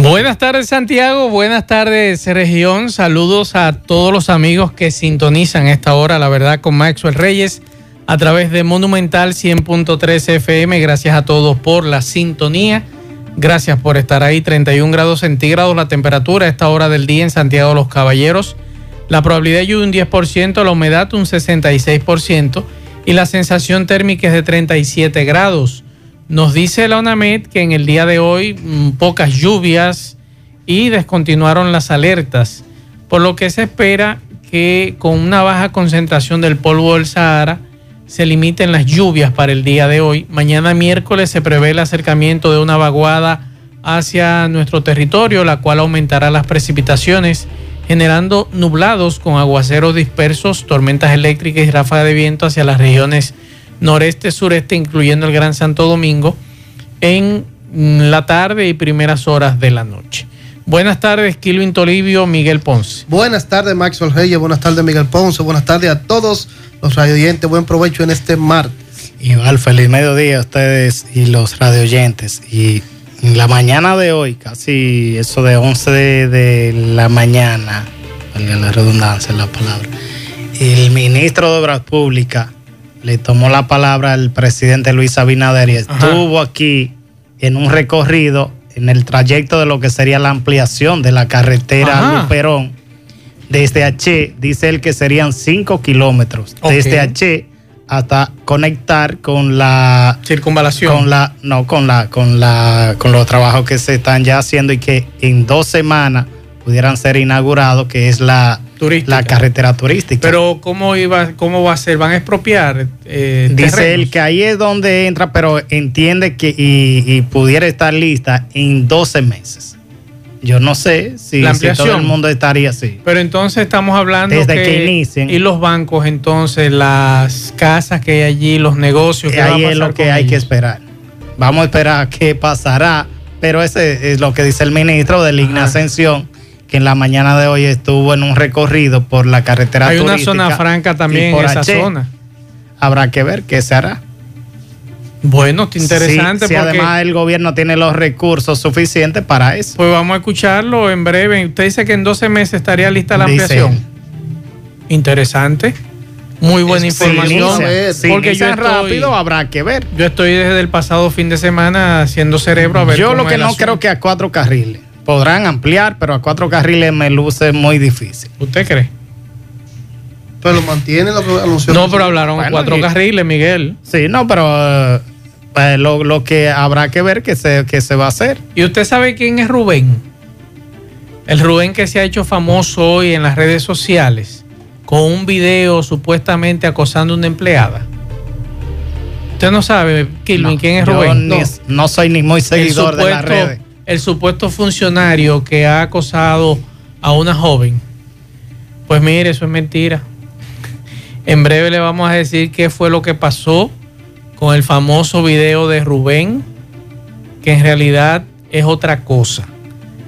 Buenas tardes Santiago, buenas tardes región, saludos a todos los amigos que sintonizan esta hora, la verdad, con Maxwell Reyes a través de Monumental 100.3 FM. Gracias a todos por la sintonía, gracias por estar ahí, 31 grados centígrados la temperatura a esta hora del día en Santiago de los Caballeros. La probabilidad de lluvia un 10%, la humedad un 66% y la sensación térmica es de 37 grados. Nos dice la UNAMED que en el día de hoy mm, pocas lluvias y descontinuaron las alertas, por lo que se espera que con una baja concentración del polvo del Sahara se limiten las lluvias para el día de hoy. Mañana miércoles se prevé el acercamiento de una vaguada hacia nuestro territorio, la cual aumentará las precipitaciones, generando nublados con aguaceros dispersos, tormentas eléctricas y ráfagas de viento hacia las regiones noreste, sureste, incluyendo el Gran Santo Domingo, en la tarde y primeras horas de la noche. Buenas tardes, Kilvin Tolivio, Miguel Ponce. Buenas tardes, Maxwell Reyes. Buenas tardes, Miguel Ponce. Buenas tardes a todos los radioyentes. Buen provecho en este martes. Igual, feliz mediodía a ustedes y los radioyentes. Y en la mañana de hoy, casi eso de 11 de, de la mañana, valga la redundancia en la palabra, el ministro de Obras Públicas le tomó la palabra al presidente Luis Abinader y estuvo aquí en un recorrido en el trayecto de lo que sería la ampliación de la carretera Ajá. Luperón desde H, dice él que serían 5 kilómetros, desde H hasta conectar con la Circunvalación. con la no con la con la con los trabajos que se están ya haciendo y que en dos semanas pudieran ser inaugurados, que es la Turística. la carretera turística. Pero ¿cómo, iba, ¿cómo va a ser? ¿Van a expropiar? eh, Dice terrenos? él que ahí es donde entra, pero entiende que y, y pudiera estar lista en 12 meses. Yo no sé si, La si todo el mundo estaría así. Pero entonces estamos hablando Desde que inicien. Y los bancos, entonces, las casas que hay allí, los negocios. ¿qué va a ahí es lo que hay que esperar. Vamos a esperar qué pasará, pero ese es lo que dice el ministro de Ligna Ajá. Que en la mañana de hoy estuvo en un recorrido por la carretera Hay una zona franca también en por esa H. zona. Habrá que ver qué se hará. Bueno, está interesante Si, si porque además el gobierno tiene los recursos suficientes para eso. pues vamos a escucharlo en breve. Usted dice que en 12 meses estaría lista la Dice ampliación. Interesante. Muy buena información. inicia- si porque yo estoy, rápido habrá que ver. yo estoy desde el pasado fin de semana haciendo cerebro a ver Yo cómo lo que no creo que a cuatro carriles. Podrán ampliar, pero a cuatro carriles me luce muy difícil. ¿Usted cree? Pero lo mantiene lo que anunció. No, pero hablaron Bueno, cuatro y- carriles, Miguel. Sí, no, pero eh, pues, lo, lo que habrá que ver que se, que se va a hacer. ¿Y usted sabe quién es Rubén? El Rubén que se ha hecho famoso hoy en las redes sociales con un video supuestamente acosando a una empleada. Usted no sabe, Kilvin, No, quién es yo Rubén. ni- no. soy ni muy seguidor de las redes. El supuesto funcionario que ha acosado a una joven. Pues mire, eso es mentira. En breve le vamos a decir qué fue lo que pasó con el famoso video de Rubén, que en realidad es otra cosa.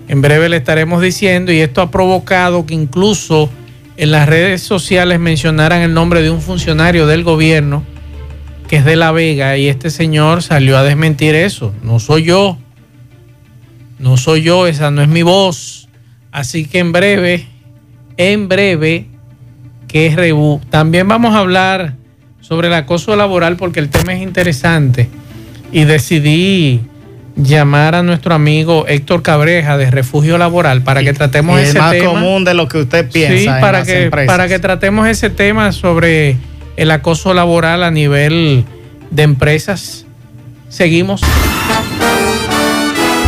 En breve le estaremos diciendo y esto ha provocado que incluso en las redes sociales mencionaran el nombre de un funcionario del gobierno que es de La Vega y este señor salió a desmentir eso. No soy yo. No soy yo, esa no es mi voz. Así que en breve, en breve, que es Rebu. También vamos a hablar sobre el acoso laboral porque el tema es interesante. Y decidí llamar a nuestro amigo Héctor Cabreja de Refugio Laboral para que tratemos Y es ese más tema. común de lo que usted piensa. Sí, en para las que, empresas. para que tratemos ese tema sobre el acoso laboral a nivel de empresas. Seguimos.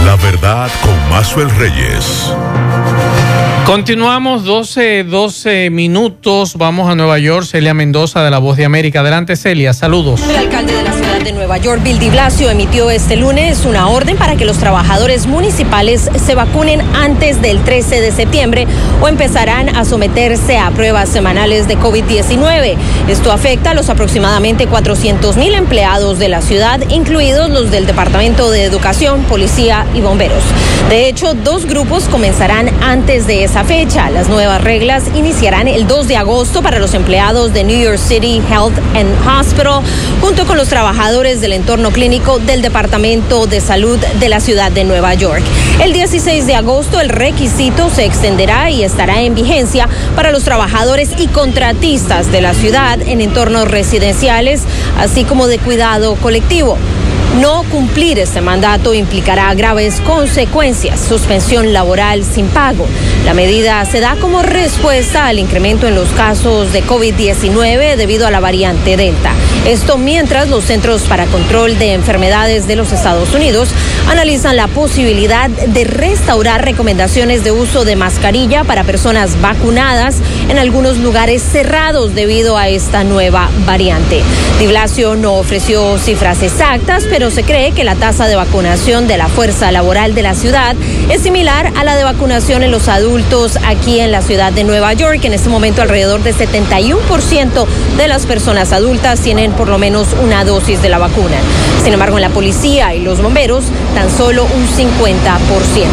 La verdad con Maxwell Reyes. Continuamos 12, 12 minutos. Vamos a Nueva York. Celia Mendoza de La Voz de América. Adelante, Celia. Saludos. El alcalde de la de Nueva York, Bill de Blasio, emitió este lunes una orden para que los trabajadores municipales se vacunen antes del 13 de septiembre o empezarán a someterse a pruebas semanales de COVID-19. Esto afecta a los aproximadamente 400 mil empleados de la ciudad, incluidos los del Departamento de Educación, Policía y Bomberos. De hecho, dos grupos comenzarán antes de esa fecha. Las nuevas reglas iniciarán el 2 de agosto para los empleados de New York City Health and Hospital, junto con los trabajadores del entorno clínico del Departamento de Salud de la ciudad de Nueva York. El 16 de agosto el requisito se extenderá y estará en vigencia para los trabajadores y contratistas de la ciudad en entornos residenciales, así como de cuidado colectivo. No cumplir este mandato implicará graves consecuencias, suspensión laboral sin pago. La medida se da como respuesta al incremento en los casos de COVID-19 debido a la variante Delta. Esto mientras los Centros para Control de Enfermedades de los Estados Unidos analizan la posibilidad de restaurar recomendaciones de uso de mascarilla para personas vacunadas en algunos lugares cerrados debido a esta nueva variante. Di Blasio no ofreció cifras exactas, pero se cree que la tasa de vacunación de la fuerza laboral de la ciudad es similar a la de vacunación en los adultos aquí en la ciudad de Nueva York. En este momento alrededor de 71% de las personas adultas tienen por lo menos una dosis de la vacuna. Sin embargo, en la policía y los bomberos tan solo un 50%.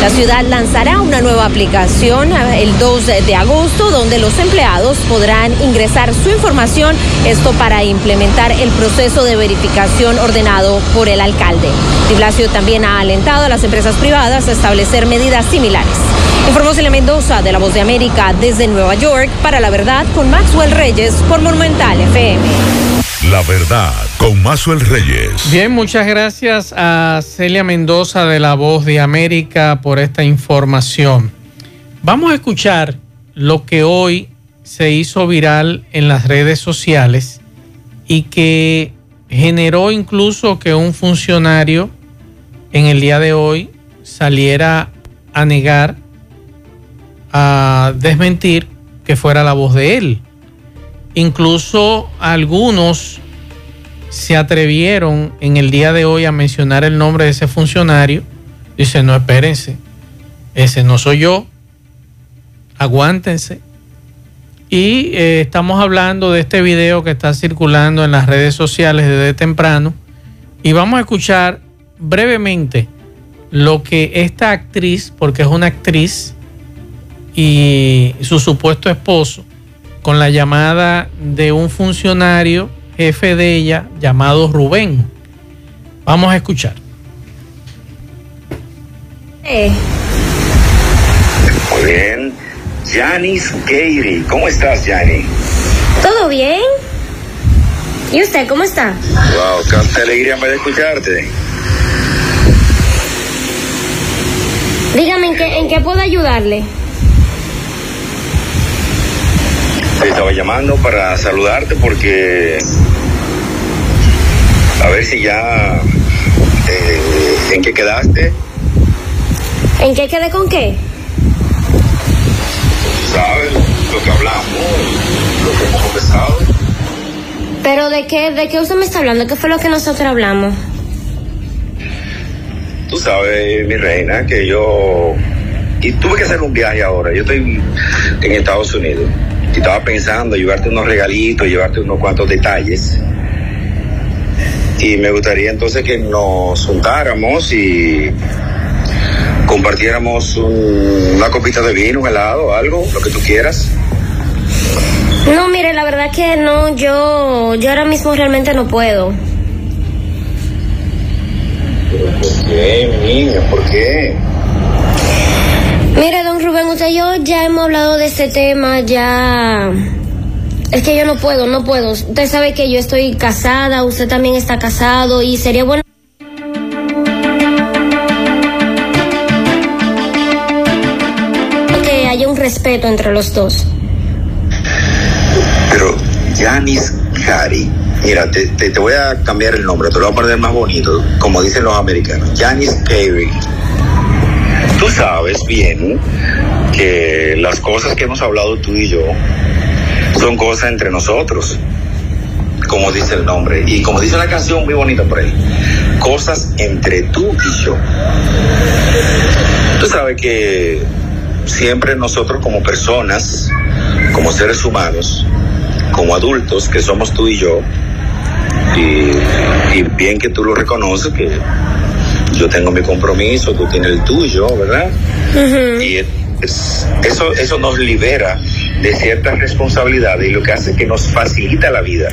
La ciudad lanzará una nueva aplicación el 2 de agosto donde los empleados podrán ingresar su información, esto para implementar el proceso de verificación ordenado por el alcalde. Di Blasio también ha alentado a las empresas privadas a establecer medidas similares. Informó Celia Mendoza de La Voz de América desde Nueva York para La Verdad con Maxwell Reyes por Monumental FM. La verdad con Maxwell Reyes. Bien, muchas gracias a Celia Mendoza de La Voz de América por esta información. Vamos a escuchar lo que hoy se hizo viral en las redes sociales y que generó incluso que un funcionario en el día de hoy saliera a negar, a desmentir que fuera la voz de él. Incluso algunos se atrevieron en el día de hoy a mencionar el nombre de ese funcionario. Dice, no, espérense, ese no soy yo, aguántense. Y eh, estamos hablando de este video que está circulando en las redes sociales desde temprano. Y vamos a escuchar brevemente lo que esta actriz, porque es una actriz, y su supuesto esposo, con la llamada de un funcionario jefe de ella llamado Rubén. Vamos a escuchar. Eh, Muy bien. Janice Gary. ¿Cómo estás, Jani? ¿Todo bien? ¿Y usted cómo está? Wow, qué alegría me de escucharte. Dígame en qué, en qué puedo ayudarle. Te estaba llamando para saludarte porque a ver si ya eh, en qué quedaste, ¿En qué quedé con qué? Sabes lo que hablamos, lo que hemos conversado. Pero de qué, de qué usted me está hablando, ¿qué fue lo que nosotros hablamos? Tú sabes, mi reina, que yo y tuve que hacer un viaje ahora. Yo estoy en Estados Unidos y estaba pensando llevarte unos regalitos, llevarte unos cuantos detalles. Y me gustaría entonces que nos juntáramos y compartiéramos un- una copita de vino, un helado, algo, lo que tú quieras. No, mire, la verdad que no, yo, yo ahora mismo realmente no puedo. ¿Por qué, mi niño? ¿Por qué? Mire, don Rubén, usted y yo ya hemos hablado de este tema, ya... Es que yo no puedo, no puedo. Usted sabe que yo estoy casada, usted también está casado y sería bueno... entre los dos. Pero Janis Cari, mira, te, te, voy a cambiar el nombre, te lo voy a poner más bonito, como dicen los americanos. Janis Cari. Tú sabes bien que las cosas que hemos hablado tú y yo son cosas entre nosotros. como dice el nombre, y como dice la canción muy bonita por ahí, cosas entre tú y yo. Tú sabes que siempre nosotros como personas, como seres humanos, como adultos que somos tú y yo, y, y bien que tú lo reconoces, que yo tengo mi compromiso, tú tienes el tuyo, ¿verdad? Y es- eso, eso nos libera de ciertas responsabilidades y lo que hace que nos facilita la vida.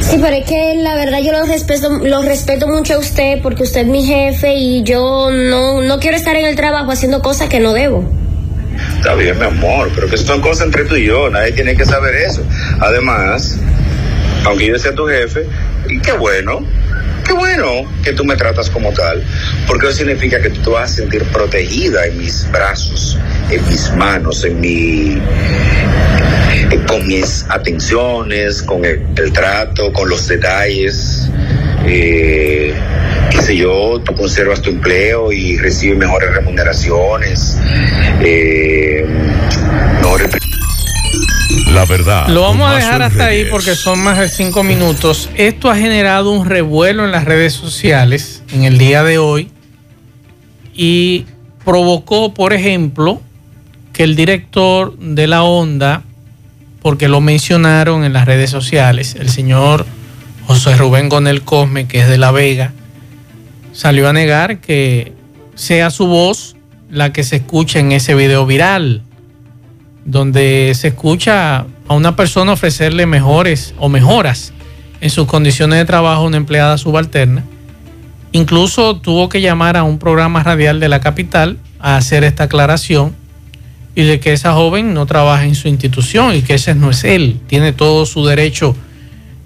Sí, pero es que la verdad yo lo respeto, lo respeto mucho a usted porque usted es mi jefe y yo no, no quiero estar en el trabajo haciendo cosas que no debo. Está bien, mi amor, pero que son cosas entre tú y yo, nadie tiene que saber eso. Además, aunque yo sea tu jefe, y qué bueno, qué bueno que tú me tratas como tal, porque eso significa que tú te vas a sentir protegida en mis brazos, en mis manos, en mi con mis atenciones, con el, el trato, con los detalles. Eh, qué sé yo, tú conservas tu empleo y recibes mejores remuneraciones, eh, mejores La verdad. Lo vamos a dejar hasta ahí porque son más de cinco minutos. Esto ha generado un revuelo en las redes sociales en el día de hoy y provocó, por ejemplo, que el director de la onda, porque lo mencionaron en las redes sociales, el señor José Rubén Gonel Cosme, que es de La Vega, salió a negar que sea su voz la que se escucha en ese video viral donde se escucha a una persona ofrecerle mejores o mejoras en sus condiciones de trabajo a una empleada subalterna. Incluso tuvo que llamar a un programa radial de la capital a hacer esta aclaración y de que esa joven no trabaja en su institución y que ese no es él. Tiene todo su derecho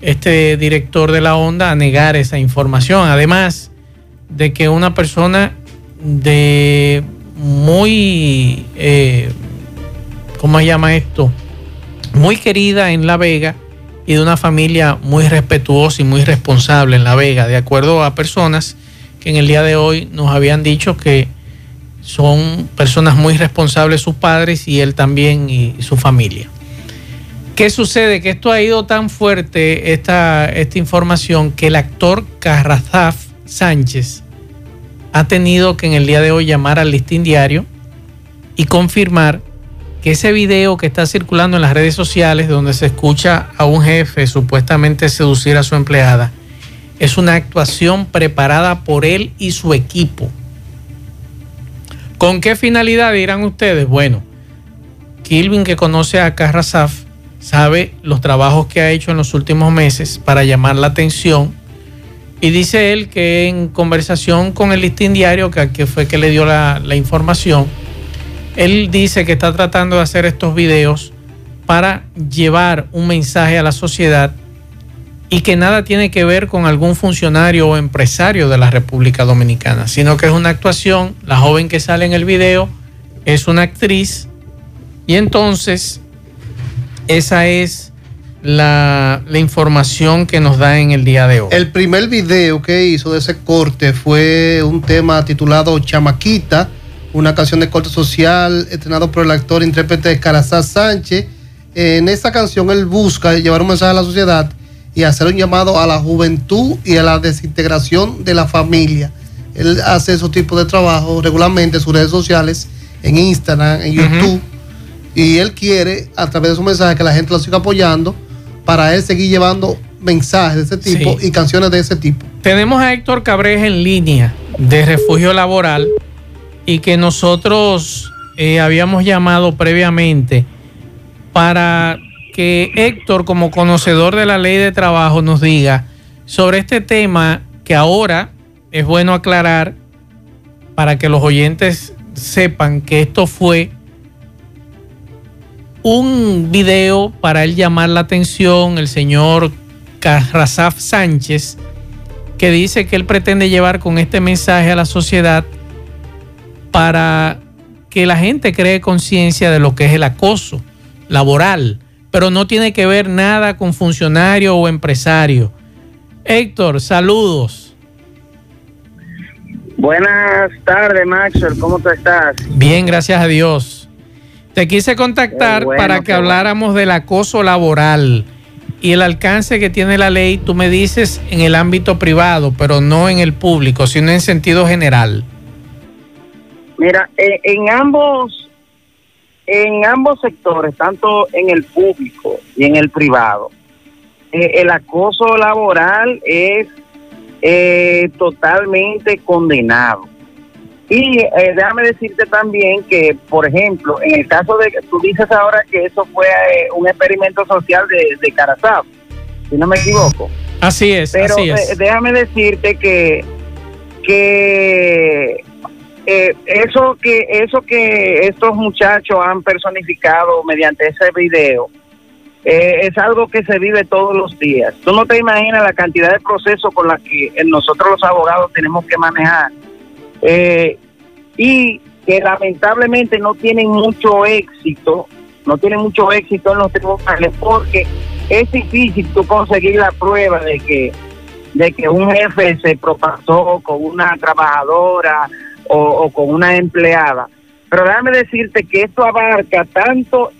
este director de la onda a negar esa información. Además de que una persona de muy... eh, ¿cómo se llama esto? Muy querida en La Vega y de una familia muy respetuosa y muy responsable en La Vega, de acuerdo a personas que en el día de hoy nos habían dicho que son personas muy responsables sus padres y él también y, su familia. ¿Qué sucede? Que esto ha ido tan fuerte, esta, esta información, que el actor Carrazaf Sánchez ha tenido que en el día de hoy llamar al listín diario y confirmar ese video que está circulando en las redes sociales donde se escucha a un jefe supuestamente seducir a su empleada es una actuación preparada por él y su equipo. ¿Con qué finalidad dirán ustedes? Bueno, Kilvin que conoce a Carrasaf sabe los trabajos que ha hecho en los últimos meses para llamar la atención y dice él que en conversación con el listín diario, que, que fue que le dio la, la información, él dice que está tratando de hacer estos videos para llevar un mensaje a la sociedad y que nada tiene que ver con algún funcionario o empresario de la República Dominicana, sino que es una actuación, la joven que sale en el video es una actriz y entonces esa es la, información que nos da en el día de hoy. El primer video que hizo de ese corte fue un tema titulado Chamaquita, una canción de corte social estrenado por el actor intérprete Carazá Sánchez. En esta canción él busca llevar un mensaje a la sociedad y hacer un llamado a la juventud y a la desintegración de la familia. Él hace esos tipos de trabajo regularmente en sus redes sociales, en Instagram, en YouTube, y él quiere, a través de su mensaje, que la gente lo siga apoyando para él seguir llevando mensajes de ese tipo Sí. y canciones de ese tipo. Tenemos a Héctor Cabreja en línea de refugio laboral y que nosotros eh, habíamos llamado previamente para que Héctor, como conocedor de la ley de trabajo, nos diga sobre este tema que ahora es bueno aclarar para que los oyentes sepan que esto fue un video para él llamar la atención, el señor Carrazaf Sánchez, que dice que él pretende llevar con este mensaje a la sociedad para que la gente cree conciencia de lo que es el acoso laboral, pero no tiene que ver nada con funcionario o empresario. Héctor, saludos. Buenas tardes, Maxwell. ¿Cómo tú estás? Bien, gracias a Dios. Te quise contactar bueno, para que habláramos del acoso laboral. y el alcance que tiene la ley, tú me dices en el ámbito privado, pero no en el público, sino en sentido general. Mira, eh, en ambos en ambos sectores, tanto en el público y en el privado, eh, el acoso laboral es eh, totalmente condenado. Y eh, déjame decirte también que, por ejemplo, en el caso de que tú dices ahora que eso fue eh, un experimento social de, de si no me equivoco. Así es, Pero así es. déjame decirte que que eh, eso que eso que estos muchachos han personificado mediante ese video eh, es algo que se vive todos los días. Tú no te imaginas la cantidad de procesos con la que eh, nosotros los abogados tenemos que manejar eh, y que lamentablemente no tienen mucho éxito, no tienen mucho éxito en los tribunales porque es difícil tú conseguir la prueba de que de que un jefe se propasó con una trabajadora o, o con una empleada. Pero déjame decirte que esto abarca tanto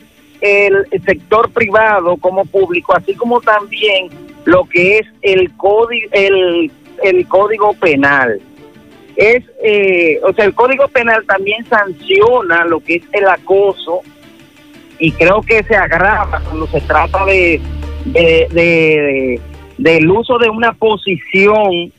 el sector privado como público, así como también lo que es el código, el, el código penal. Es, eh, o sea, el código penal también sanciona lo que es el acoso y creo que se agrava cuando se trata de, de, de- del uso de una posición.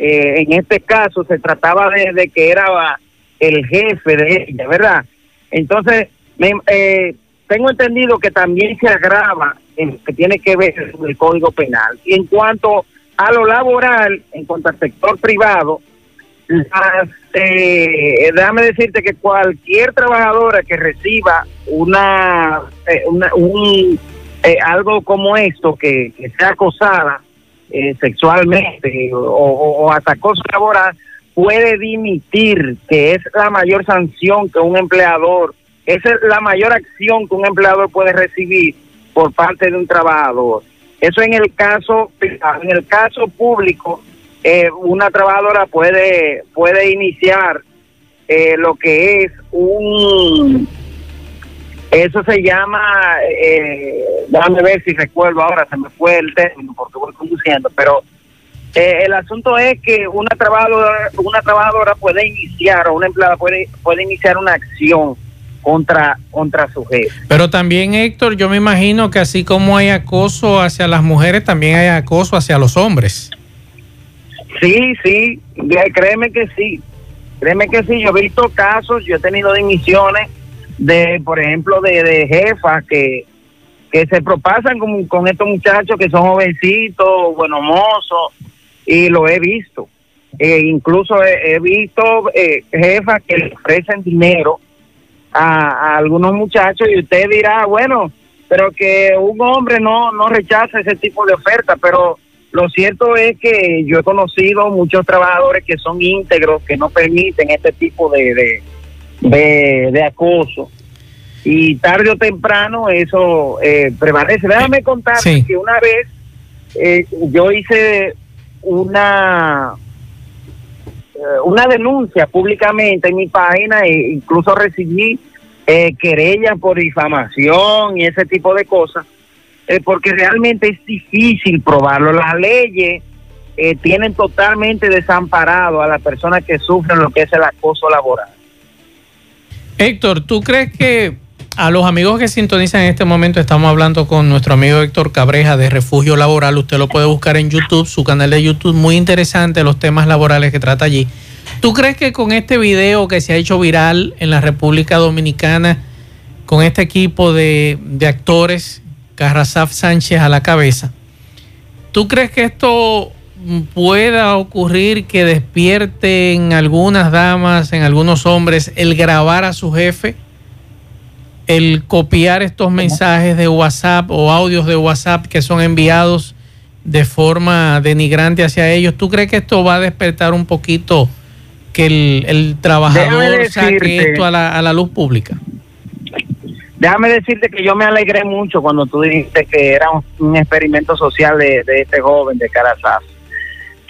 Eh, en este caso se trataba de, que era el jefe de ella, ¿verdad? Entonces, me, eh, tengo entendido que también se agrava en que tiene que ver con el Código Penal. Y en cuanto a lo laboral, en cuanto al sector privado, las, eh, déjame decirte que cualquier trabajadora que reciba una, eh, una- un, eh, algo como esto, que sea acosada eh, sexualmente o, o, hasta acoso laboral, puede dimitir, que es la mayor sanción que un empleador, esa es la mayor acción que un empleador puede recibir por parte de un trabajador. Eso en el caso en el caso público, eh, una trabajadora puede puede iniciar eh, lo que es un eso se llama eh, déjame ver si recuerdo ahora se me fue el término porque voy conduciendo pero eh, el asunto es que una trabajadora una trabajadora puede iniciar o una empleada puede puede iniciar una acción contra contra su jefe Pero también, Héctor, yo me imagino que así como hay acoso hacia las mujeres, también hay acoso hacia los hombres. Sí, sí, créeme que sí. Créeme que sí, yo he visto casos, yo he tenido dimisiones de, por ejemplo, de, de jefas que, que se propasan con, con estos muchachos que son jovencitos, buenos mozos, y lo he visto. Eh, incluso he, visto eh, jefas que le ofrecen dinero a, a algunos muchachos y usted dirá, bueno, pero que un hombre no, no rechaza ese tipo de oferta, pero lo cierto es que yo he conocido muchos trabajadores que son íntegros, que no permiten este tipo de, de, de, de acoso. Y tarde o temprano eso eh, prevalece. Déjame contar Sí. que una vez eh, yo hice una eh, una denuncia públicamente en mi página e incluso recibí eh, querellas por difamación y ese tipo de cosas eh, porque realmente es difícil probarlo las leyes eh, tienen totalmente desamparado a las personas que sufren lo que es el acoso laboral Héctor, ¿tú crees que a los amigos que sintonizan en este momento estamos hablando con nuestro amigo Héctor Cabreja de Refugio Laboral? Usted lo puede buscar en YouTube, su canal de YouTube, muy interesante los temas laborales que trata allí. ¿Tú crees que con este video que se ha hecho viral en la República Dominicana, con este equipo de, de actores, Carrasaf Sánchez a la cabeza, ¿tú crees que esto pueda ocurrir que despierte en algunas damas, en algunos hombres, el grabar a su jefe? el copiar estos mensajes de WhatsApp o audios de WhatsApp que son enviados de forma denigrante hacia ellos. ¿Tú crees que esto va a despertar un poquito que el, el trabajador Déjame saque decirte- esto a la, a la luz pública? Déjame decirte que yo me alegré mucho cuando tú dijiste que era un, un experimento social de, de este joven de Carasaz.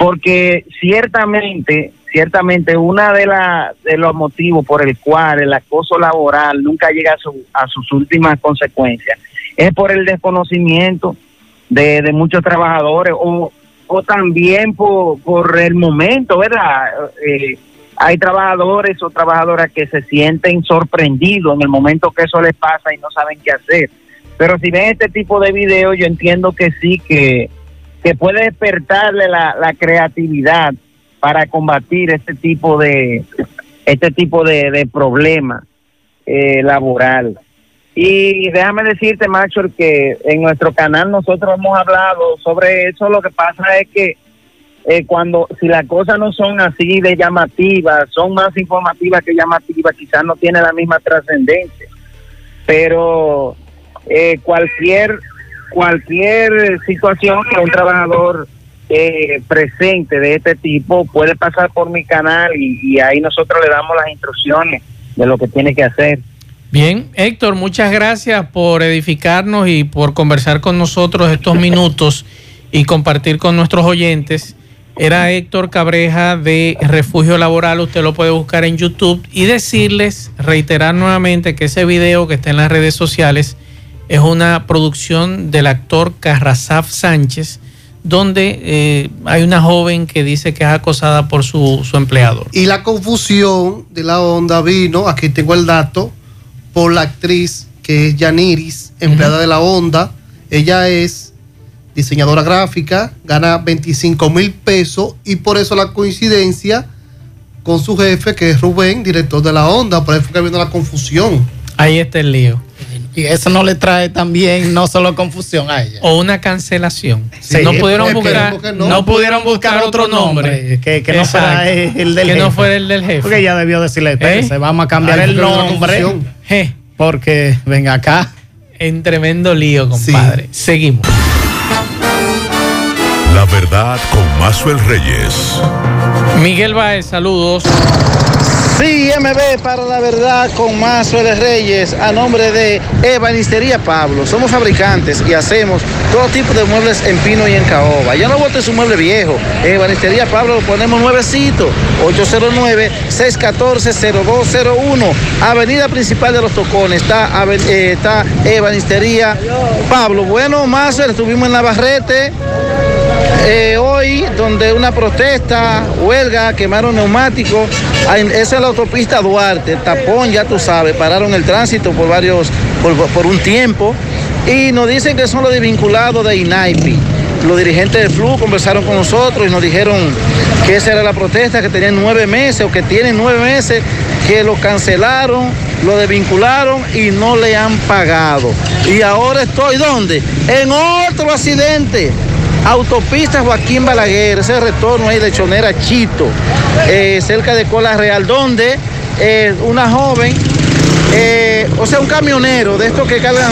Porque ciertamente, ciertamente, una de, la, de los motivos por el cual el acoso laboral nunca llega a, su- a sus últimas consecuencias es por el desconocimiento de, de muchos trabajadores o, o también por, por el momento, ¿verdad? Eh, hay trabajadores o trabajadoras que se sienten sorprendidos en el momento que eso les pasa y no saben qué hacer. Pero si ven este tipo de videos, yo entiendo que sí, que, que puede despertarle la, creatividad para combatir este tipo de este tipo de, de problema eh, laboral. Y déjame decirte, Macho, que en nuestro canal nosotros hemos hablado sobre eso. Lo que pasa es que eh, cuando, si las cosas no son así de llamativas, son más informativas que llamativas, quizás no tiene la misma trascendencia. Pero eh, cualquier, cualquier situación que un trabajador eh, presente de este tipo puede pasar por mi canal y, y ahí nosotros le damos las instrucciones de lo que tiene que hacer. Bien, Héctor, muchas gracias por edificarnos y por conversar con nosotros estos minutos y compartir con nuestros oyentes. Era Héctor Cabreja de Refugio Laboral, usted lo puede buscar en YouTube y decirles, reiterar nuevamente que ese video que está en las redes sociales es una producción del actor Carrazaf Sánchez, donde eh, hay una joven que dice que es acosada por su, su empleador. Y la confusión de la onda vino, aquí tengo el dato, por la actriz que es Yaniris, empleada de la onda. Ella es diseñadora gráfica, gana 25 mil pesos y por eso la coincidencia con su jefe, que es Rubén, director de la onda. Por eso fue que vino la confusión. Ahí está el lío. Y eso no le trae también no solo confusión a ella. O una cancelación. Sí, no pudieron buscar, no, no pudieron buscar otro nombre. Que, que no fuera el del Que no jefe. fuera el del jefe. Porque ella debió decirle, ¿Eh? vamos a cambiar el nombre. Porque, venga acá. En tremendo lío, compadre. Seguimos. La verdad con Mazuel Reyes. Miguel Baez, saludos. Sí, MB para la verdad con más Suárez Reyes a nombre de Ebanistería Pablo. Somos fabricantes y hacemos todo tipo de muebles en pino y en caoba. Ya no bote su mueble viejo. Ebanistería Pablo lo ponemos nuevecito. 809-614-0201. Avenida principal de los Tocones. Está, eh, está Ebanistería Pablo. Bueno, más estuvimos en Navarrete. Eh, hoy, donde una protesta, huelga, quemaron neumáticos, esa es la autopista Duarte, tapón, ya tú sabes, pararon el tránsito por varios, por, por un tiempo, y nos dicen que son los desvinculados de INAIPI. Los dirigentes del FLU conversaron con nosotros y nos dijeron que esa era la protesta, que tenían nueve meses o que tienen nueve meses, que lo cancelaron, lo desvincularon y no le han pagado. Y ahora estoy, ¿dónde? En otro accidente. Autopista Joaquín Balaguer, ese retorno ahí de Chonera Chito, eh, cerca de Cola Real, donde eh, una joven, eh, o sea, un camionero de estos que cargan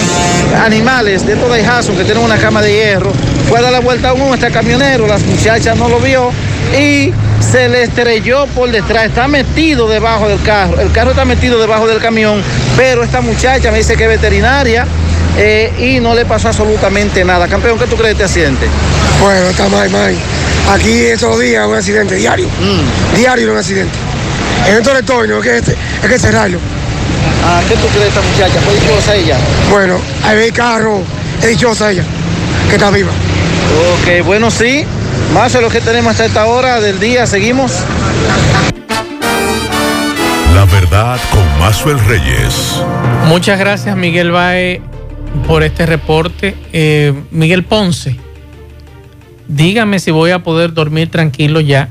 animales, de estos de Jason que tienen una cama de hierro, fue a dar la vuelta a uno, este camionero, las muchachas no lo vio y se le estrelló por detrás, está metido debajo del carro, el carro está metido debajo del camión, pero esta muchacha me dice que es veterinaria eh, y no le pasó absolutamente nada. Campeón, ¿qué tú crees de este accidente? Bueno, está mal, mal. Aquí los días un accidente diario. Diario un accidente. En estos retornos, es que, es que cerrarlo. Ah, ¿Qué tú crees de esta muchacha? ¿Fue dichosa ella? Bueno, ahí ve el carro, es dichosa ella, que está viva. Ok, bueno, sí. Más de lo que tenemos hasta esta hora del día. Seguimos. La verdad con Mazuel Reyes. Muchas gracias, Miguel Baez, por este reporte. Eh, Miguel Ponce, dígame si voy a poder dormir tranquilo ya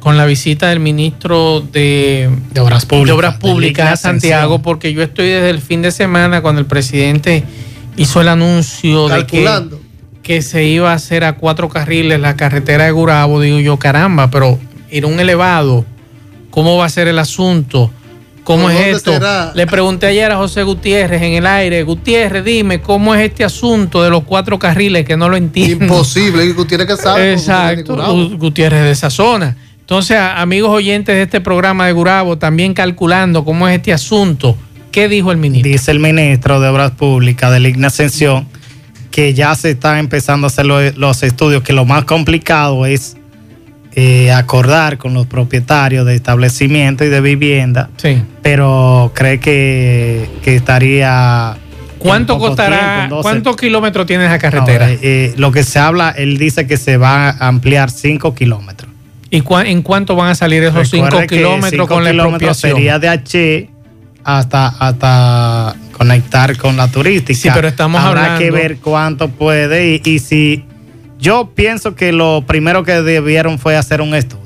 con la visita del ministro de, De Obras Públicas. de Obras de Públicas Ligna a Santiago, porque yo estoy desde el fin de semana cuando el presidente hizo el anuncio de que, que se iba a hacer a cuatro carriles la carretera de Gurabo. Digo yo, caramba, pero era un elevado. ¿Cómo va a ser el asunto? ¿Cómo ¿Por es esto? será? Le pregunté ayer a José Gutiérrez en el aire, Gutiérrez, dime, ¿cómo es este asunto de los cuatro carriles que no lo entiendo? Imposible, Gutiérrez que sabe. Exacto, Gutiérrez de esa zona. Entonces, amigos oyentes de este programa de Gurabo, también calculando cómo es este asunto, ¿qué dijo el ministro? Dice el ministro de Obras Públicas de Ligna Ascensión que ya se están empezando a hacer lo- los estudios, que lo más complicado es eh, acordar con los propietarios de establecimientos y de vivienda, Sí. pero cree que, que estaría ¿Cuánto costará? tiempo, en 12 ¿Cuántos kilómetros tiene esa carretera? No, eh, eh, lo que se habla, él dice que se va a ampliar 5 kilómetros. ¿Y en cuánto van a salir esos 5 Recuerde que kilómetros cinco con la kilómetros sería de H hasta, hasta conectar con la turística. Sí, pero estamos Habrá hablando- que ver cuánto puede y, y si yo pienso que lo primero que debieron fue hacer un estudio.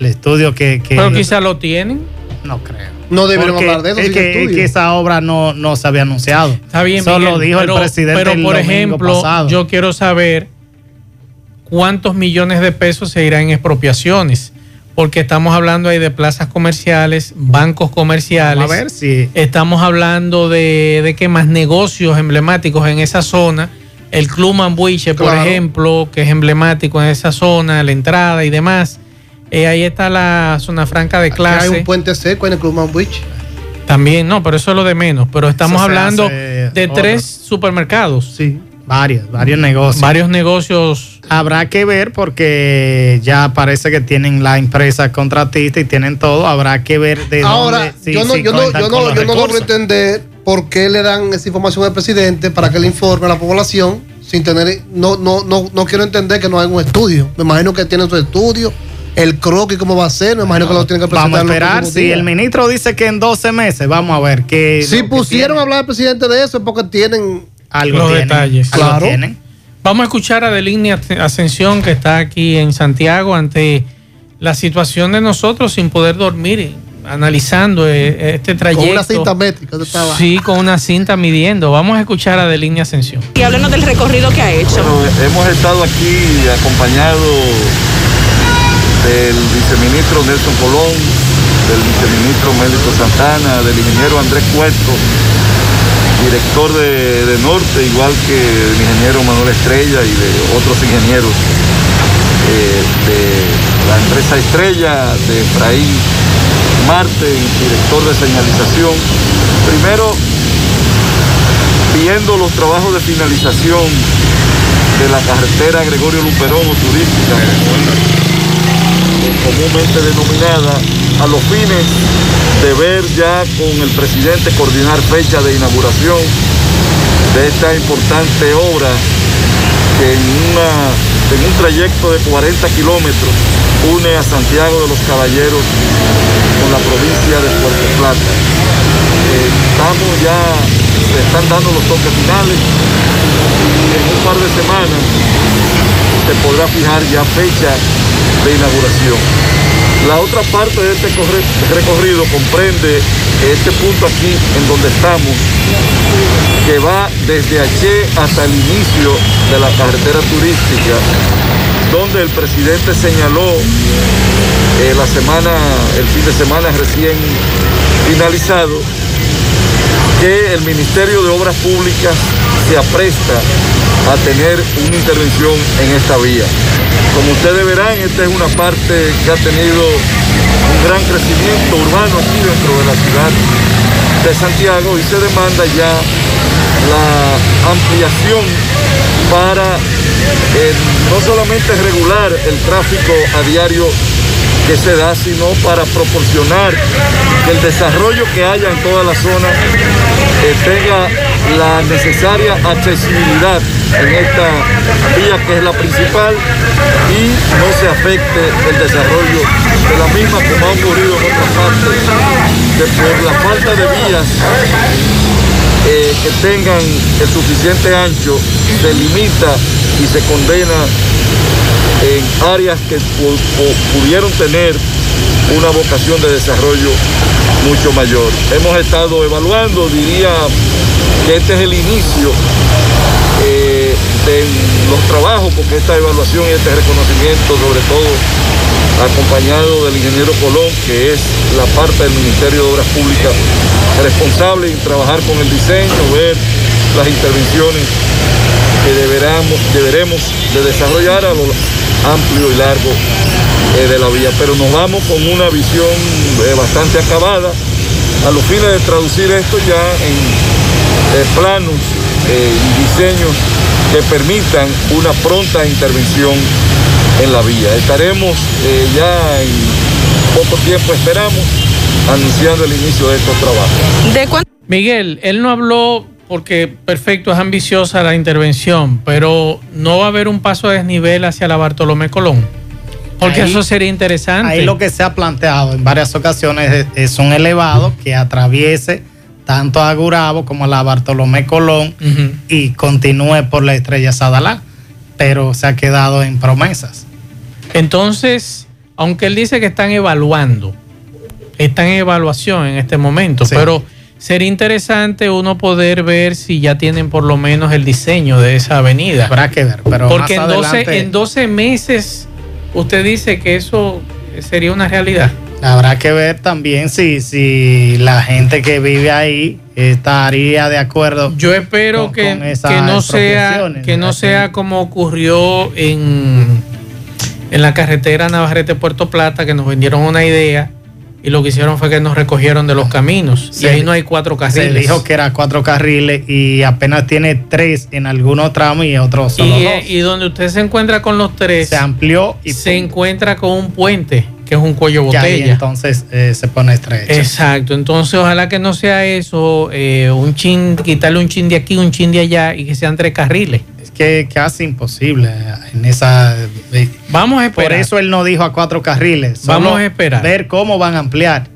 El estudio que... que Pero quizá lo tienen. No creo. No debieron Porque hablar de eso. Es que, es estudio. que esa obra no, no se había anunciado. Está bien, Solo Miguel, dijo pero- el presidente Pero, por ejemplo, pasado. yo quiero saber cuántos millones de pesos se irán en expropiaciones. Porque estamos hablando ahí de plazas comerciales, bancos comerciales. Vamos a ver si- Estamos hablando de, de que más negocios emblemáticos en esa zona. El Club Mambuiche, por ejemplo, que es emblemático en esa zona, la entrada y demás. Eh, ahí está la zona franca de Aquí clase. Hay un puente seco en el Club Man Beach. También, no, pero eso es lo de menos. Pero estamos hablando de otro. tres supermercados. Sí. Varios, varios negocios. Varios negocios. Habrá que ver porque ya parece que tienen la empresa contratista y tienen todo. Habrá que ver de Ahora, dónde. yo no, yo no, yo no, yo no logro entender por qué le dan esa información al presidente para que le informe a la población sin tener, no, no, no, no quiero entender que no hay un estudio. Me imagino que tienen su estudio, el croquis cómo va a ser, me imagino que lo tienen que presentar. Vamos a esperar. Si días. el ministro dice que en 12 meses, vamos a ver que. Si que pusieron a hablar al presidente de eso es porque tienen algo los tienen, detalles. algo Claro. tienen. Vamos a escuchar a Delignia Ascensión, que está aquí en Santiago, ante la situación de nosotros sin poder dormir, analizando eh, este trayecto. con una cinta métrica. Sí, con una cinta midiendo. Vamos a escuchar a Delignia Ascensión. Y háblenos del recorrido que ha hecho. Bueno, hemos estado aquí acompañados del viceministro Nelson Colón, del viceministro Mélito Santana, del ingeniero Andrés Cueto, director de, de Norte, igual que el ingeniero Manuel Estrella y de otros ingenieros eh, de la empresa Estrella, de Efraín Marte, director de señalización. Primero, viendo los trabajos de finalización de la carretera Gregorio Luperón o turística, comúnmente denominada, a los fines de ver ya con el presidente coordinar fecha de inauguración de esta importante obra que en, una, en un trayecto de 40 kilómetros une a Santiago de los Caballeros con la provincia de Puerto Plata. Eh, estamos ya, se están dando los toques finales y en un par de semanas se podrá fijar ya fecha de inauguración. La otra parte de este recorrido comprende este punto aquí en donde estamos, que va desde H hasta el inicio de la carretera turística, donde el presidente señaló eh, la semana, el fin de semana recién finalizado, que el Ministerio de Obras Públicas se apresta a tener una intervención en esta vía. Como ustedes verán, esta es una parte que ha tenido un gran crecimiento urbano aquí dentro de la ciudad de Santiago y se demanda ya la ampliación para eh, no solamente regular el tráfico a diario que se da, sino para proporcionar que el desarrollo que haya en toda la zona eh, tenga la necesaria accesibilidad en esta vía que es la principal y no se afecte el desarrollo de la misma como ha ocurrido en otras partes, que por la falta de vías eh, que tengan el suficiente ancho se limita y se condena en áreas que pu- pu- pudieron tener una vocación de desarrollo mucho mayor. Hemos estado evaluando, diría que este es el inicio de los trabajos, porque esta evaluación y este reconocimiento, sobre todo acompañado del ingeniero Colón, que es la parte del Ministerio de Obras Públicas responsable en trabajar con el diseño, ver las intervenciones que deberamos, deberemos de desarrollar a lo amplio y largo eh, de la vía. Pero nos vamos con una visión eh, bastante acabada a los fines de traducir esto ya en eh, planos y diseños que permitan una pronta intervención en la vía. Estaremos eh, ya en poco tiempo, esperamos, anunciando el inicio de estos trabajos. ¿De cuánto? Miguel, él no habló porque perfecto, es ambiciosa la intervención, pero no va a haber un paso de desnivel hacia la Bartolomé Colón. Porque Ahí- eso sería interesante. Ahí lo que se ha planteado en varias ocasiones es, es un elevado que atraviese tanto a Gurabo como a la Bartolomé Colón y continúe por la estrella Sadalá, pero se ha quedado en promesas. Entonces, aunque él dice que están evaluando, están en evaluación en este momento, Sí. pero sería interesante uno poder ver si ya tienen por lo menos el diseño de esa avenida. Habrá que ver, pero Porque en 12, adelante en 12 meses usted dice que eso sería una realidad. Habrá que ver también si, si la gente que vive ahí estaría de acuerdo. Yo espero Con- que, con que no sea que no sea como ocurrió en, en la carretera Navarrete Puerto Plata que nos vendieron una idea y lo que hicieron fue que nos recogieron de los caminos y ahí no hay cuatro carriles. Se dijo que era cuatro carriles y apenas tiene tres en algunos tramos y otros solo eh, dos. y donde usted se encuentra con los tres Se amplió y se encuentra con un puente que es un cuello botella. entonces eh, se pone estrecho. Exacto, entonces ojalá que no sea eso, eh, un chin, quitarle un chin de aquí, un chin de allá y que sean tres carriles. Es que casi imposible en esa. eh, Vamos a esperar. Por eso él no dijo a cuatro carriles. Vamos a esperar. Ver cómo van a ampliar.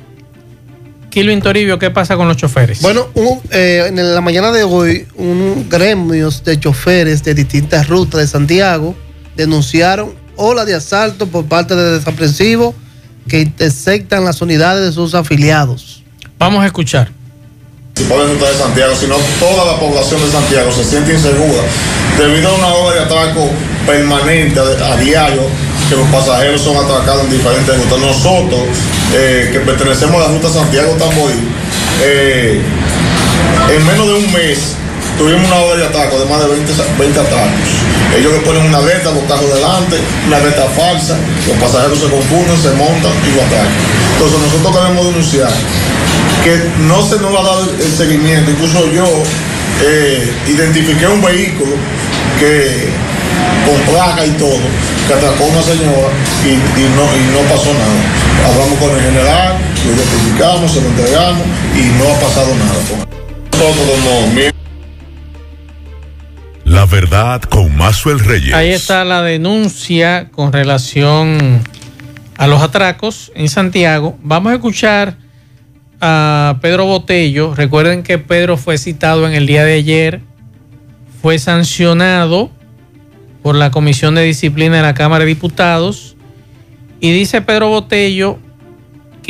Kilo Toribio, ¿qué pasa con los choferes? Bueno, un- eh, en la mañana de hoy, un gremios de choferes de distintas rutas de Santiago denunciaron ola de asalto por parte de desaprensivos que intersectan las unidades de sus afiliados. Vamos a escuchar. de Santiago, sino toda la población de Santiago se siente insegura debido a una ola de atraco permanente a, a diario, que los pasajeros son atracados en diferentes rutas. Nosotros, eh, que pertenecemos a la ruta Santiago-Tamborí, eh, en menos de un mes tuvimos una ola de atraco de más de 20, sa- 20 atracos. Ellos le ponen una alerta a los carros delante, una alerta falsa, los pasajeros se confunden, se montan y lo atracan. Entonces nosotros queremos denunciar que no se nos ha dado el seguimiento. Incluso yo eh, identifiqué un vehículo que con placa y todo, que atracó a una señora y, y no, y no pasó nada. Hablamos con el general, lo identificamos, se lo entregamos y no ha pasado nada. Nosotros como La verdad con Mazuel Reyes. Ahí está la denuncia con relación a los atracos en Santiago. Vamos a escuchar a Pedro Botello. Recuerden que Pedro fue citado en el día de ayer, fue sancionado por la Comisión de Disciplina de la Cámara de Diputados y dice Pedro Botello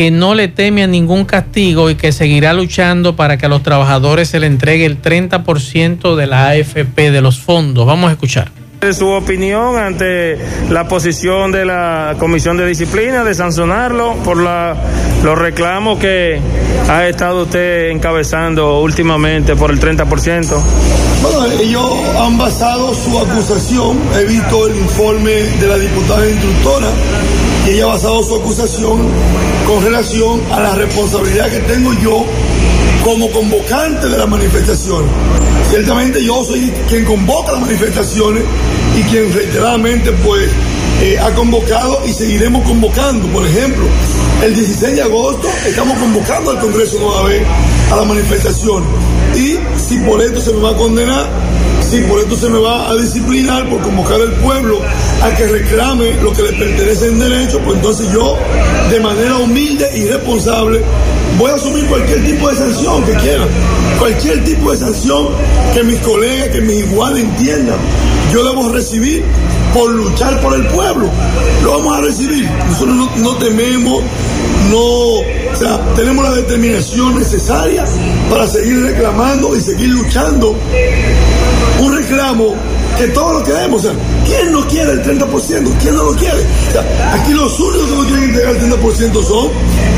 que no le teme a ningún castigo y que seguirá luchando para que a los trabajadores se le entregue el 30% de la AFP de los fondos. Vamos a escuchar. Su opinión ante la posición de la Comisión de Disciplina de sancionarlo por la, los reclamos que ha estado usted encabezando últimamente por el 30%. Bueno, ellos han basado su acusación, he visto el informe de la diputada instructora, y ella ha basado su acusación con relación a la responsabilidad que tengo yo como convocante de la manifestación. Ciertamente yo soy quien convoca las manifestaciones y quien reiteradamente pues eh, ha convocado y seguiremos convocando. Por ejemplo, el 16 de agosto estamos convocando al Congreso nueva vez a la manifestación. Y si por esto se me va a condenar, si por esto se me va a disciplinar por convocar al pueblo a que reclame lo que le pertenece en derecho, pues entonces yo, de manera humilde y responsable, voy a asumir cualquier tipo de sanción que quieran, cualquier tipo de sanción que mis colegas, que mis iguales entiendan. Yo debo recibir por luchar por el pueblo. Lo vamos a recibir. Nosotros no, no tememos, no, o sea, tenemos la determinación necesaria para seguir reclamando y seguir luchando. Un reclamo que todos lo queremos. O sea, ¿quién no quiere el 30%? ¿Quién no lo quiere? O sea, aquí los únicos que no quieren entregar el 30% son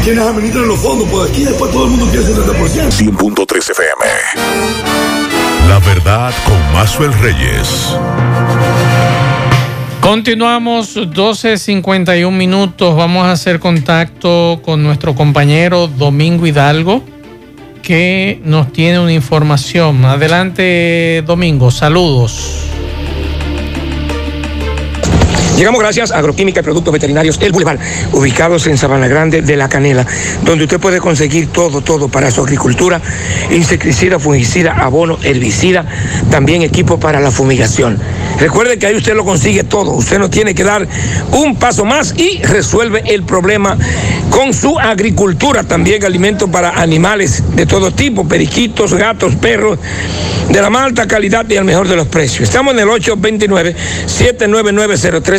quienes administran los fondos. Pues aquí después todo el mundo quiere su 30%. 100.3 FM. La verdad con Mazuel Reyes. Continuamos 12.51 minutos. Vamos a hacer contacto con nuestro compañero Domingo Hidalgo, que nos tiene una información. Adelante, Domingo. Saludos. Llegamos gracias a Agroquímica y Productos Veterinarios El Boulevard, ubicados en Sabana Grande de La Canela, donde usted puede conseguir todo, todo para su agricultura, insecticida, fungicida, abono, herbicida, también equipo para la fumigación. Recuerde que ahí usted lo consigue todo, usted no tiene que dar un paso más y resuelve el problema con su agricultura, también alimentos para animales de todo tipo, periquitos, gatos, perros, de la más alta calidad y al mejor de los precios. Estamos en el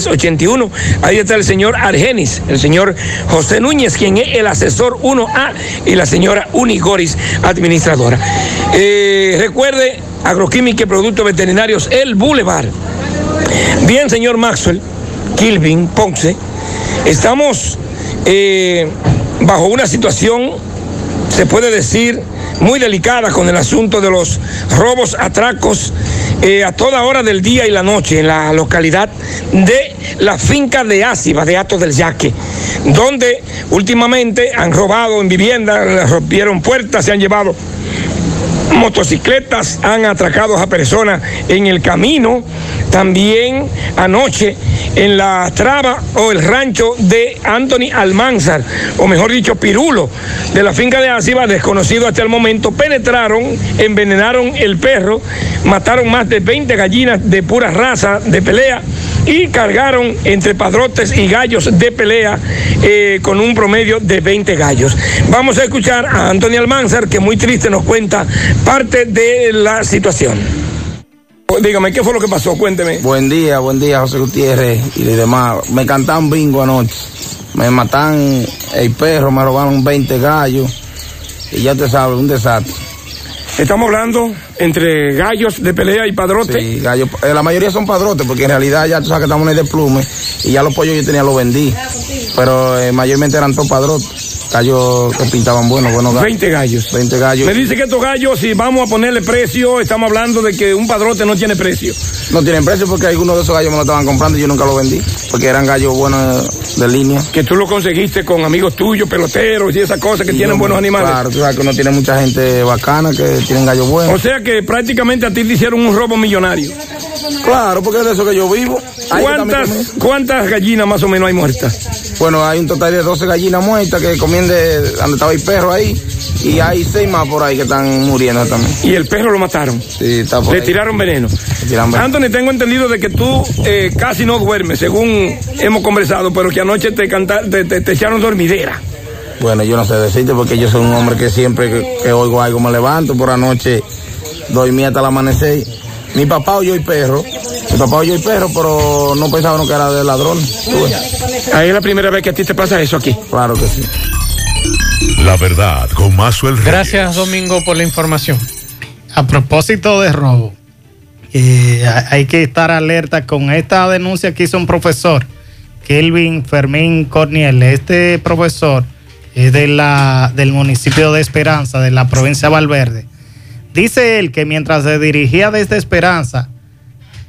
829-799-0381. Ahí está el señor Argenis, el señor José Núñez, quien es el asesor 1A, y la señora Unigoris, administradora. Eh, recuerde, agroquímica y productos veterinarios, el Boulevard. Bien, señor Maxwell, Kilvin, Ponce, estamos eh, bajo una situación, se puede decir, muy delicada con el asunto de los robos, atracos eh, a toda hora del día y la noche en la localidad de la finca de Áciba, de Atos del Yaque, donde últimamente han robado en viviendas, rompieron puertas, se han llevado motocicletas, han atracado a personas en el camino, también anoche en la traba o el rancho de Anthony Almanzar, o mejor dicho, Pirulo, de la finca de Áciba, desconocido hasta el momento, penetraron, envenenaron el perro, mataron más de 20 gallinas de pura raza de pelea y cargaron entre padrotes y gallos de pelea eh, con un promedio de 20 gallos. Vamos a escuchar a Antonio Almanzar, que muy triste nos cuenta parte de la situación. Dígame, ¿qué fue lo que pasó? Cuénteme. Buen día, buen día, José Gutiérrez y demás. Me cantaron bingo anoche. Me matan el perro, me robaron 20 gallos. Y ya te sabes, un desastre. Estamos hablando entre gallos de pelea y padrotes. Sí, eh, la mayoría son padrotes, porque en realidad ya tú sabes que estamos en el desplume y ya los pollos yo tenía los vendí. Pero eh, mayormente eran todos padrotes. Gallos que pintaban buenos, buenos gallos. 20 gallos. 20 gallos. Me dice que estos gallos, si vamos a ponerle precio, estamos hablando de que un padrote no tiene precio. No tienen precio porque algunos de esos gallos me lo estaban comprando y yo nunca los vendí. Porque eran gallos buenos de línea. Que tú lo conseguiste con amigos tuyos, peloteros y esas cosas que Y tienen yo, buenos animales. Claro, tú sabes que uno tiene mucha gente bacana que tienen gallos buenos. O sea que prácticamente a ti te hicieron un robo millonario. Claro, porque es de eso que yo vivo. ¿Cuántas. ¿Cuántas gallinas más o menos hay muertas? Bueno, hay un total de 12 gallinas muertas que de donde estaba el perro ahí. Y hay seis más por ahí que están muriendo también. Y el perro lo mataron. Sí, está por Le ahí. tiraron veneno. Le tiraron veneno. Anthony, tengo entendido de que tú eh, casi no duermes, según hemos conversado, pero que anoche te, te, te- te echaron dormidera. Bueno, yo no sé decirte porque yo soy un hombre que siempre que, que oigo algo me levanto. Por anoche dormí hasta el amanecer. Mi papá oyó el perro. Mi papá oyó el perro, pero no pensaban que era de ladrón. Ahí es la primera vez que a ti te pasa eso aquí. Claro que sí. La verdad con Mazuel Reyes. Gracias, Domingo, por la información. A propósito de robo, eh, hay que estar alerta con esta denuncia que hizo un profesor, Kelvin Fermín Corniel. Este profesor es de la, del municipio de Esperanza, de la provincia de Valverde. Dice él que mientras se dirigía desde Esperanza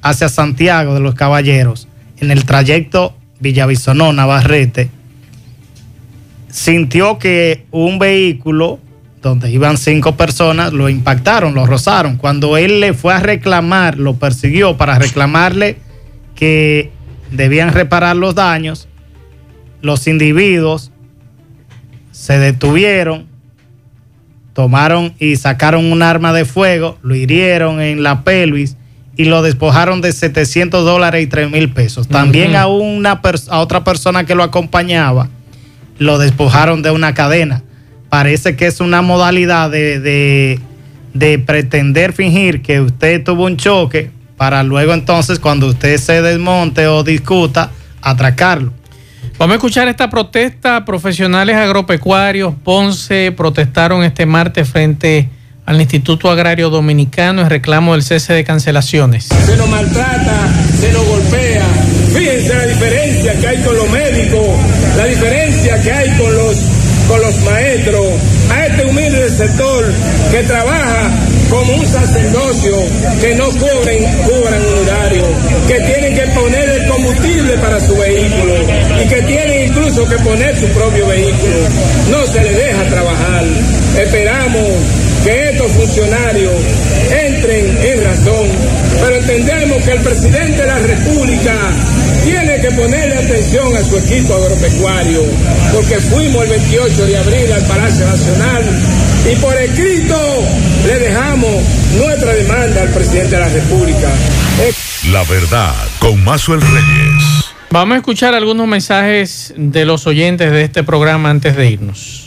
hacia Santiago de los Caballeros, en el trayecto Villavisonó, Navarrete, sintió que un vehículo donde iban cinco personas lo impactaron, lo rozaron. Cuando él le fue a reclamar, lo persiguió para reclamarle que debían reparar los daños, los individuos se detuvieron, tomaron y sacaron un arma de fuego, lo hirieron en la pelvis y lo despojaron de 700 dólares y 3 mil pesos. También a, una a otra persona que lo acompañaba lo despojaron de una cadena. Parece que es una modalidad de, de- de pretender fingir que usted tuvo un choque para luego entonces cuando usted se desmonte o discuta, atracarlo. Vamos a escuchar esta protesta. Profesionales agropecuarios Ponce protestaron este martes frente al Instituto Agrario Dominicano en reclamo del cese de cancelaciones. se nos maltrata, se nos golpea. Fíjense la diferencia que hay con los médicos, la diferencia que hay con los, con los maestros, a este humilde sector que trabaja como un sacerdocio, que no cubren, cubran un horario, que tienen que poner el combustible para su vehículo y que tienen incluso que poner su propio vehículo. No se les deja trabajar. Esperamos que estos funcionarios entren en razón, pero entendemos que el presidente de la República tiene que ponerle atención a su equipo agropecuario, porque fuimos el 28 de abril al Palacio Nacional y por escrito le dejamos nuestra demanda al presidente de la República. La verdad, con Mazuel Reyes. Vamos a escuchar algunos mensajes de los oyentes de este programa antes de irnos.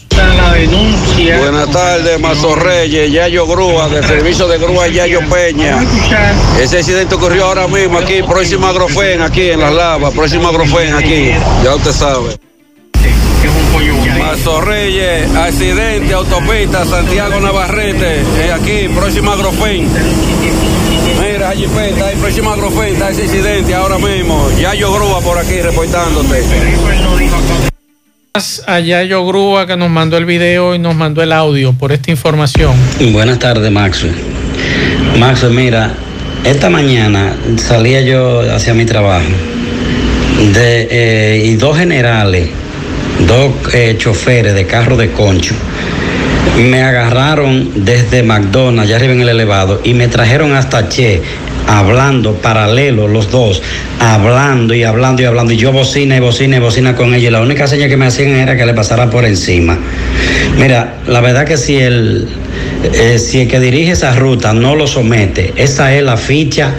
Buenas tardes, Mazo Reyes, Yayo Grúa, del servicio de grúa Yayo Peña. Ese accidente ocurrió ahora mismo aquí, próximo Agrofen, aquí en Las Lavas, próximo Agrofen, aquí, ya usted sabe. Mazo Reyes, accidente, autopista, Santiago Navarrete, eh, aquí, próximo Agrofen. Mira, allí está el próximo Agrofen, está ese accidente ahora mismo. Yayo Grúa por aquí, reportándote. A Yayo Grúa que nos mandó el video y nos mandó el audio por esta información. Buenas tardes, Maxwell. Maxwell, mira, esta mañana salía yo hacia mi trabajo de, eh, y dos generales, dos eh, choferes de carro de concho, me agarraron desde McDonald's, allá arriba en el elevado, y me trajeron hasta Che, hablando paralelo los dos, hablando y hablando y hablando. Y yo bocina y bocina y bocina con ellos. Y la única señal que me hacían era que le pasara por encima. Mira, la verdad que si el, eh, si el que dirige esa ruta no lo somete, esa es la ficha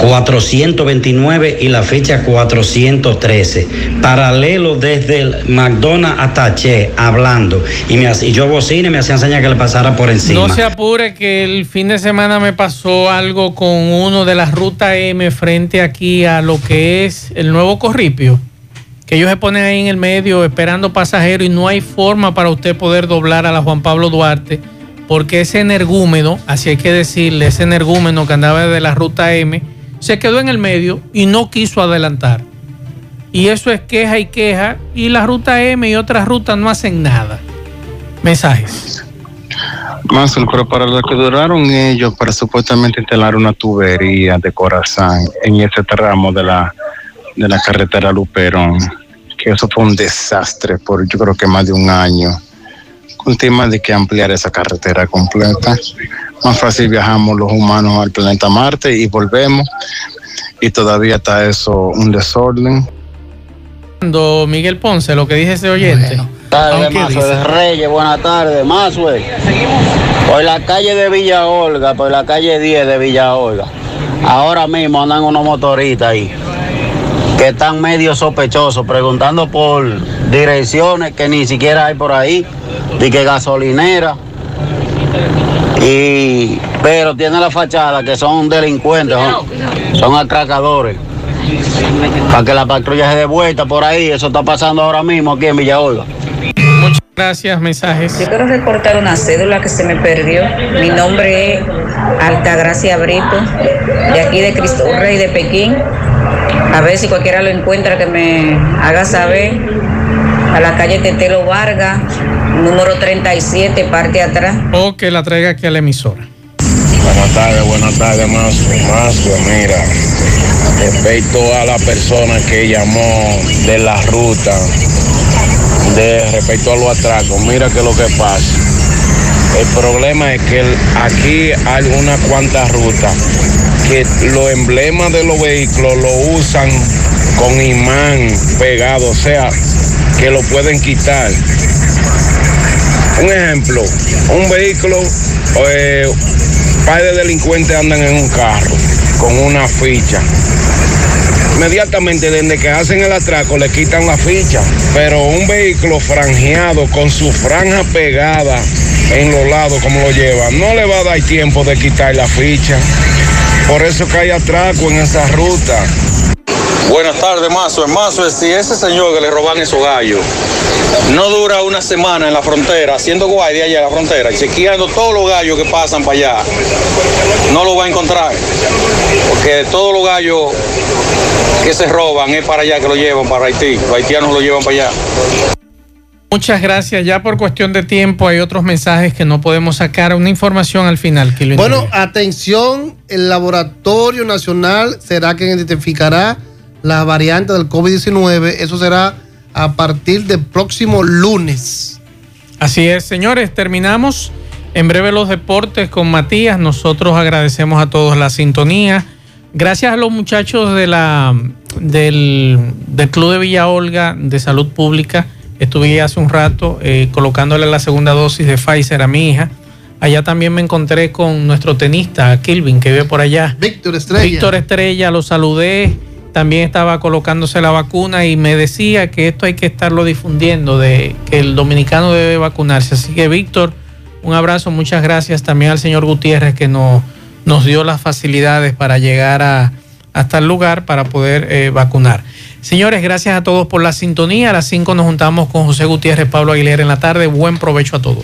429 y la ficha 413. Paralelo desde el McDonald's hasta Che, hablando. Y, me, y yo bocina y me hacían señas que le pasara por encima. No se apure que el fin de semana me pasó algo con uno de las rutas M frente aquí a lo que es el nuevo Corripio. Que ellos se ponen ahí en el medio esperando pasajeros y no hay forma para usted poder doblar a la Juan Pablo Duarte. Porque ese energúmeno, así hay que decirle, ese energúmeno que andaba de la ruta M, se quedó en el medio y no quiso adelantar. Y eso es queja y queja. Y la ruta M y otras rutas no hacen nada. Mensajes. Más, pero para lo que duraron ellos para supuestamente instalar una tubería de corazón en ese tramo de la, de la carretera Luperón, que eso fue un desastre por yo creo que más de un año. Con tema de que ampliar esa carretera completa. Más fácil viajamos los humanos al planeta Marte y volvemos. Y todavía está eso un desorden. Cuando Miguel Ponce, lo que dice ese oyente. tardes, Mazue dice- de Reyes, buenas tardes, Mazue. Por la calle de Villa Olga, por la calle 10 de Villa Olga. Ahora mismo andan unos motoristas ahí que están medio sospechosos, preguntando por direcciones que ni siquiera hay por ahí, y que gasolinera. Y, pero tiene la fachada que son delincuentes, son, son atracadores. Para que la patrulla se dé vuelta por ahí, eso está pasando ahora mismo aquí en Villa Olga. Muchas gracias, mensajes. Yo quiero reportar una cédula que se me perdió. Mi nombre es Altagracia Brito, de aquí de Cristo Rey de Pekín. A ver si cualquiera lo encuentra que me haga saber. A la calle Tetelo Vargas, número 37, parte atrás. O que la traiga aquí a la emisora. Buenas tardes, buenas tardes, Mazo. Mazo, mira, respecto a la persona que llamó de la ruta, de respecto a los atracos, mira que lo que pasa. El problema es que aquí hay unas cuantas rutas que los emblemas de los vehículos lo usan con imán pegado, o sea, que lo pueden quitar. Un ejemplo, un vehículo, eh, par de delincuentes andan en un carro con una ficha. Inmediatamente desde que hacen el atraco le quitan la ficha, pero un vehículo franjeado con su franja pegada en los lados como lo lleva, no le va a dar tiempo de quitar la ficha. Por eso que hay atraco en esa ruta. Buenas tardes, Mazo. Mazo, si ese señor que le roban esos gallos no dura una semana en la frontera, haciendo guardia allá en la frontera, chequeando todos los gallos que pasan para allá, no lo va a encontrar. Porque todos los gallos que se roban es para allá que lo llevan, para Haití. Los haitianos lo llevan para allá. Muchas gracias. Ya por cuestión de tiempo hay otros mensajes que no podemos sacar. Una información al final. Que lo Bueno, atención, el Laboratorio Nacional será quien identificará las variantes del COVID-19. Eso será a partir del próximo lunes. Así es, señores, terminamos. En breve los deportes con Matías. Nosotros agradecemos a todos la sintonía. Gracias a los muchachos de la, del, del Club de Villa Olga de Salud Pública, estuve hace un rato eh, colocándole la segunda dosis de Pfizer a mi hija. Allá también me encontré con nuestro tenista, Kilvin, que vive por allá. Víctor Estrella. Víctor Estrella, lo saludé. También estaba colocándose la vacuna y me decía que esto hay que estarlo difundiendo, de que el dominicano debe vacunarse. Así que, Víctor, un abrazo, muchas gracias también al señor Gutiérrez que nos, nos dio las facilidades para llegar a, hasta el lugar para poder eh, vacunar. Señores, gracias a todos por la sintonía. A las 5 nos juntamos con José Gutiérrez, Pablo Aguilera en la tarde. Buen provecho a todos.